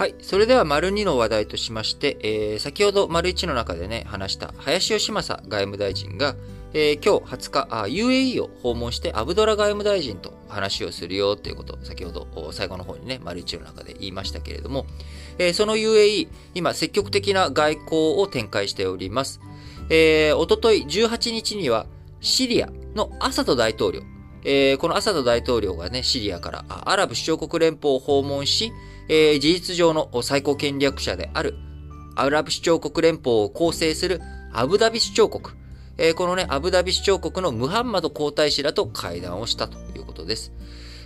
はい。それでは、丸2の話題としまして、えー、先ほど丸1の中でね、話した林義正外務大臣が、えー、今日20日あ、UAE を訪問してアブドラ外務大臣と話をするよっていうこと先ほど最後の方にね、丸1の中で言いましたけれども、えー、その UAE、今積極的な外交を展開しております。えー、おととい18日にはシリアのアサド大統領、えー、このアサド大統領がね、シリアからアラブ首長国連邦を訪問し、えー、事実上の最高権力者であるアラブ首長国連邦を構成するアブダビ首長国、えー、このね、アブダビ首長国のムハンマド皇太子らと会談をしたということです。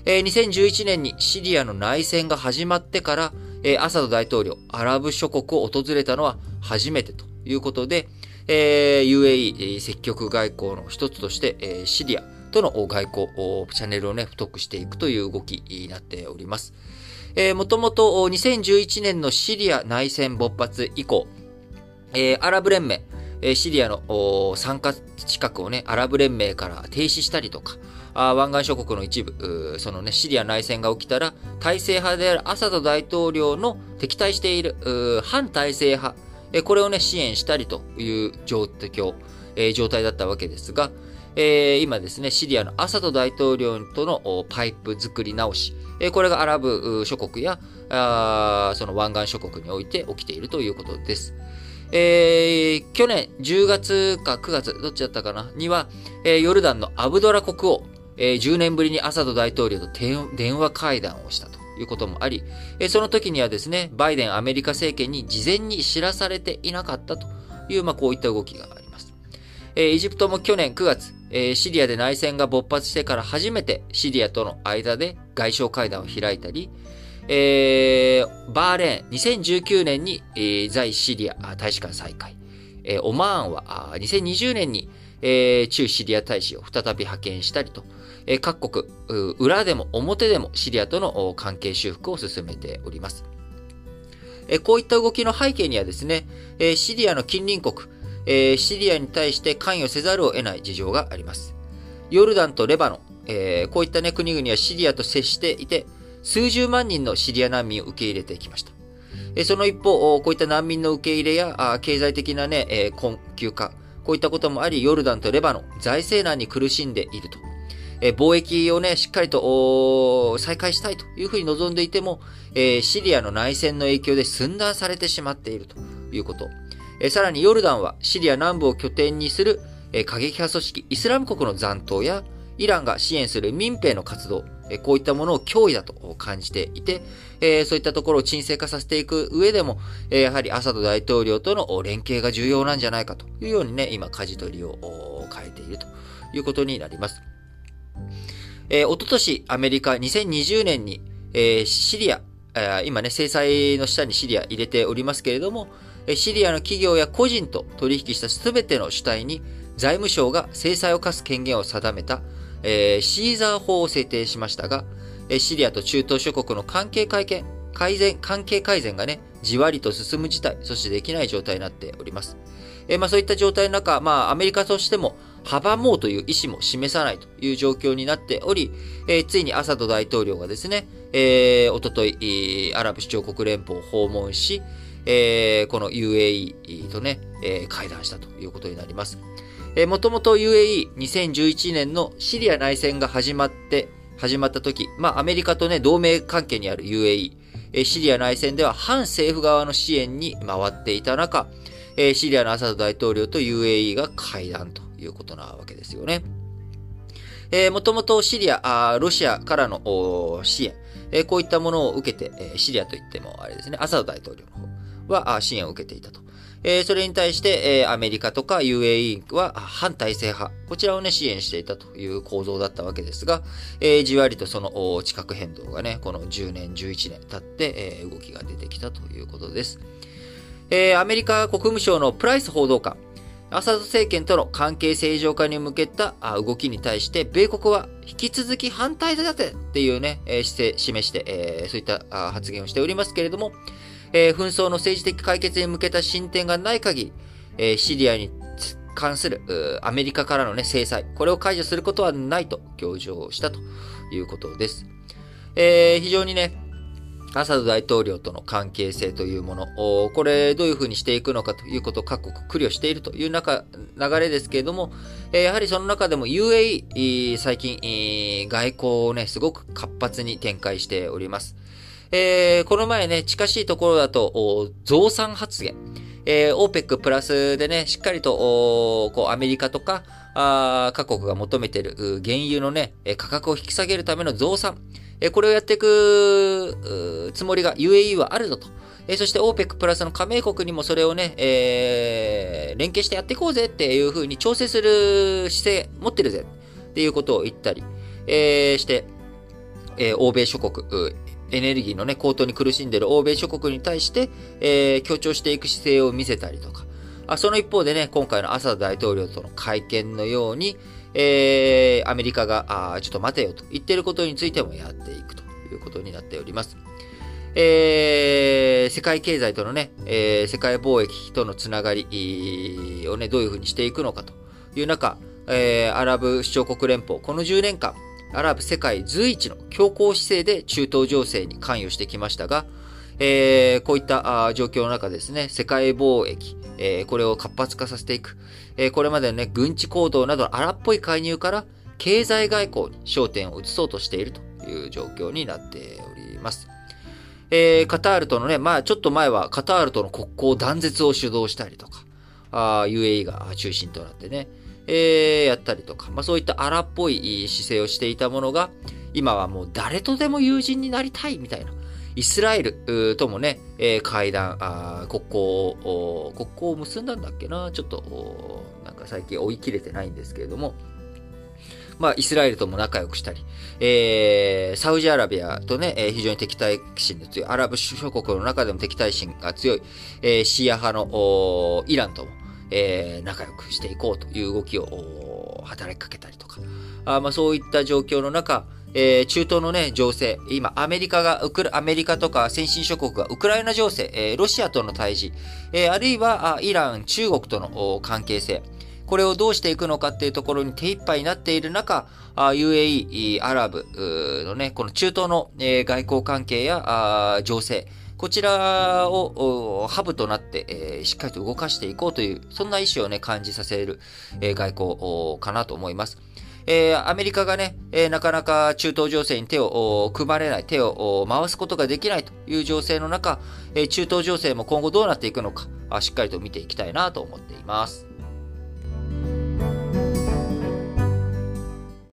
えー、2011年にシリアの内戦が始まってから、えー、アサド大統領、アラブ諸国を訪れたのは初めてということで、えー、UAE 積極外交の一つとして、えー、シリアとの外交、チャンネルをね、太くしていくという動きになっております。えー、もともと2011年のシリア内戦勃発以降、えー、アラブ連盟、え、シリアの参加資格をね、アラブ連盟から停止したりとか、あ湾岸諸国の一部、そのね、シリア内戦が起きたら、体制派であるアサド大統領の敵対している反体制派、え、これをね、支援したりという状況、え、状態だったわけですが、えー、今ですね、シリアのアサド大統領とのパイプ作り直し、えこれがアラブ諸国や、あその湾岸諸国において起きているということです。えー、去年10月か9月、どっちだったかな？には、えー、ヨルダンのアブドラ国王、えー、10年ぶりにアサド大統領と電話会談をしたということもあり、えー、その時にはですね、バイデンアメリカ政権に事前に知らされていなかったという、まあ、こういった動きがあります。えー、エジプトも去年9月、えー、シリアで内戦が勃発してから初めてシリアとの間で外相会談を開いたり、えー、バーレーン、2019年に、えー、在シリア大使館再開。えー、オマーンは2020年に、えー、中シリア大使を再び派遣したりと、えー、各国、裏でも表でもシリアとの関係修復を進めております。えー、こういった動きの背景にはですね、えー、シリアの近隣国、えー、シリアに対して関与せざるを得ない事情があります。ヨルダンとレバノン、えー、こういった、ね、国々はシリアと接していて、数十万人のシリア難民を受け入れてきました。えその一方、こういった難民の受け入れや、経済的なね、え困窮化、こういったこともあり、ヨルダンとレバノン、財政難に苦しんでいると。え貿易をね、しっかりと再開したいというふうに望んでいても、えシリアの内戦の影響で寸断されてしまっているということ。えさらにヨルダンはシリア南部を拠点にする、え過激派組織イスラム国の残党やイランが支援する民兵の活動、えこういったものを脅威だと感じていて、えそういったところを沈静化させていく上でも、えやはりアサド大統領との連携が重要なんじゃないかというようにね、今、舵取りを変えているということになります。えー、おととし、アメリカ2020年に、えー、シリア、えー、今ね、制裁の下にシリア入れておりますけれども、シリアの企業や個人と取引したすべての主体に財務省が制裁を課す権限を定めた、えー、シーザー法を制定しましたが、シリアと中東諸国の関係改善、改善、関係改善がね、じわりと進む事態、そしてできない状態になっております。えー、まあそういった状態の中、まあアメリカとしても阻もうという意思も示さないという状況になっており、えー、ついにアサド大統領がですね、えー、おととい、アラブ首長国連邦を訪問し、えー、この UAE とね、えー、会談したということになります。えー、もともと UAE2011 年のシリア内戦が始まって、始まった時、まあアメリカとね、同盟関係にある UAE、えー、シリア内戦では反政府側の支援に回っていた中、えー、シリアのアサド大統領と UAE が会談ということなわけですよね。えー、もともとシリア、あロシアからの支援、えー、こういったものを受けて、えー、シリアといってもあれですね、アサド大統領の方は支援を受けていたと。え、それに対して、え、アメリカとか UAE は反体制派、こちらをね、支援していたという構造だったわけですが、え、じわりとその地殻変動がね、この10年、11年経って、え、動きが出てきたということです。え、アメリカ国務省のプライス報道官、アサド政権との関係正常化に向けた動きに対して、米国は引き続き反対だってっていうね、姿勢示して、え、そういった発言をしておりますけれども、えー、紛争の政治的解決に向けた進展がない限り、えー、シリアに関するアメリカからの、ね、制裁、これを解除することはないと強調したということです。えー、非常にね、アサド大統領との関係性というもの、これどういうふうにしていくのかということを各国苦慮しているという中、流れですけれども、やはりその中でも UAE、最近、外交をね、すごく活発に展開しております。えー、この前ね、近しいところだと、増産発言。えー、OPEC プラスでね、しっかりと、こう、アメリカとか、あ各国が求めている原油のね、価格を引き下げるための増産。えこれをやっていくつもりが UAE はあるぞと。えそして OPEC プラスの加盟国にもそれをね、えー、連携してやっていこうぜっていうふうに調整する姿勢持ってるぜっていうことを言ったり、えー、して、えー、欧米諸国、エネルギーのね、高騰に苦しんでいる欧米諸国に対して、えー、強調していく姿勢を見せたりとか、あその一方でね、今回のアサド大統領との会見のように、えー、アメリカが、あちょっと待てよと言ってることについてもやっていくということになっております。えー、世界経済とのね、えー、世界貿易とのつながりをね、どういうふうにしていくのかという中、えー、アラブ首長国連邦、この10年間、アラブ世界随一の強硬姿勢で中東情勢に関与してきましたが、えー、こういった状況の中ですね、世界貿易、えー、これを活発化させていく。えー、これまでのね、軍事行動など荒っぽい介入から経済外交に焦点を移そうとしているという状況になっております。えー、カタールとのね、まあちょっと前はカタールとの国交断絶を主導したりとか、あ UAE が中心となってね、えー、やったりとか、まあそういった荒っぽい姿勢をしていたものが、今はもう誰とでも友人になりたいみたいな、イスラエルともね、えー、会談、あ国交を、国交を結んだんだっけなちょっと、なんか最近追い切れてないんですけれども、まあ、イスラエルとも仲良くしたり、えー、サウジアラビアとね、えー、非常に敵対心の強い、アラブ諸国の中でも敵対心が強い、えー、シーア派のイランとも、えー、仲良くしていこうという動きを働きかけたりとか、あまあ、そういった状況の中、えー、中東のね、情勢、今、アメリカが、ウクアメリカとか先進諸国がウクライナ情勢、えー、ロシアとの対峙、えー、あるいはイラン、中国との関係性、これをどうしていくのかっていうところに手一杯になっている中、UAE、アラブのね、この中東の外交関係や情勢、こちらをハブとなって、えー、しっかりと動かしていこうという、そんな意思をね、感じさせる、えー、外交かなと思います。えー、アメリカがね、えー、なかなか中東情勢に手を組まれない、手を回すことができないという情勢の中、えー、中東情勢も今後どうなっていくのか、あしっかりと見ていきたいなと思っています。